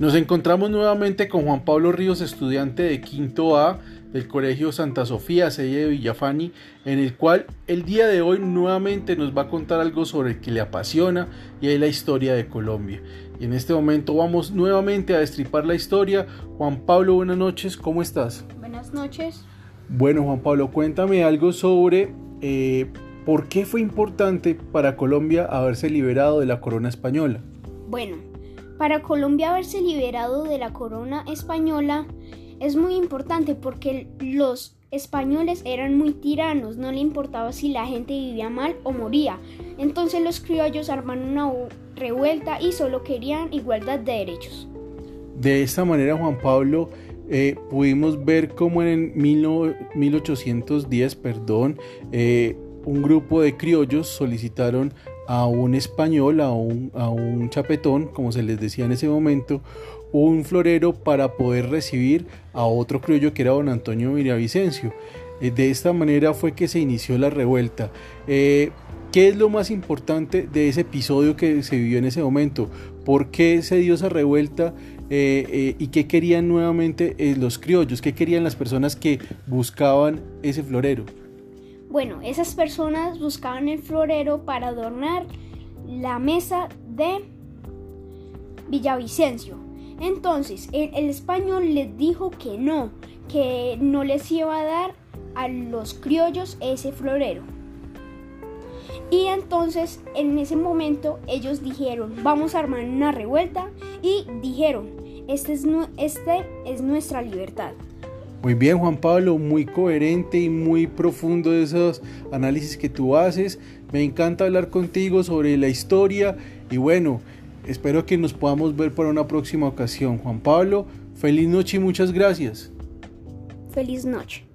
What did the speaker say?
Nos encontramos nuevamente con Juan Pablo Ríos, estudiante de quinto A del Colegio Santa Sofía, sede de Villafani, en el cual el día de hoy nuevamente nos va a contar algo sobre el que le apasiona y es la historia de Colombia. Y en este momento vamos nuevamente a destripar la historia. Juan Pablo, buenas noches, ¿cómo estás? Buenas noches. Bueno, Juan Pablo, cuéntame algo sobre eh, por qué fue importante para Colombia haberse liberado de la corona española. Bueno, para Colombia haberse liberado de la corona española es muy importante porque los españoles eran muy tiranos, no le importaba si la gente vivía mal o moría. Entonces los criollos armaron una revuelta y solo querían igualdad de derechos. De esta manera, Juan Pablo, eh, pudimos ver cómo en 1810, perdón, eh, un grupo de criollos solicitaron a un español, a un, a un chapetón, como se les decía en ese momento, un florero para poder recibir a otro criollo que era don Antonio Miravicencio. Eh, de esta manera fue que se inició la revuelta. Eh, ¿Qué es lo más importante de ese episodio que se vivió en ese momento? ¿Por qué se dio esa revuelta eh, y qué querían nuevamente los criollos? ¿Qué querían las personas que buscaban ese florero? Bueno, esas personas buscaban el florero para adornar la mesa de Villavicencio. Entonces, el, español les dijo que no, que no les iba a dar a los criollos ese florero. Y entonces, en ese momento, ellos dijeron, vamos a armar una revuelta y dijeron, este es, este es nuestra libertad. Muy bien, Juan Pablo, muy coherente y muy profundo esos análisis que tú haces. Me encanta hablar contigo sobre la historia y bueno, espero que nos podamos ver para una próxima ocasión. Juan Pablo, feliz noche y muchas gracias. Feliz noche.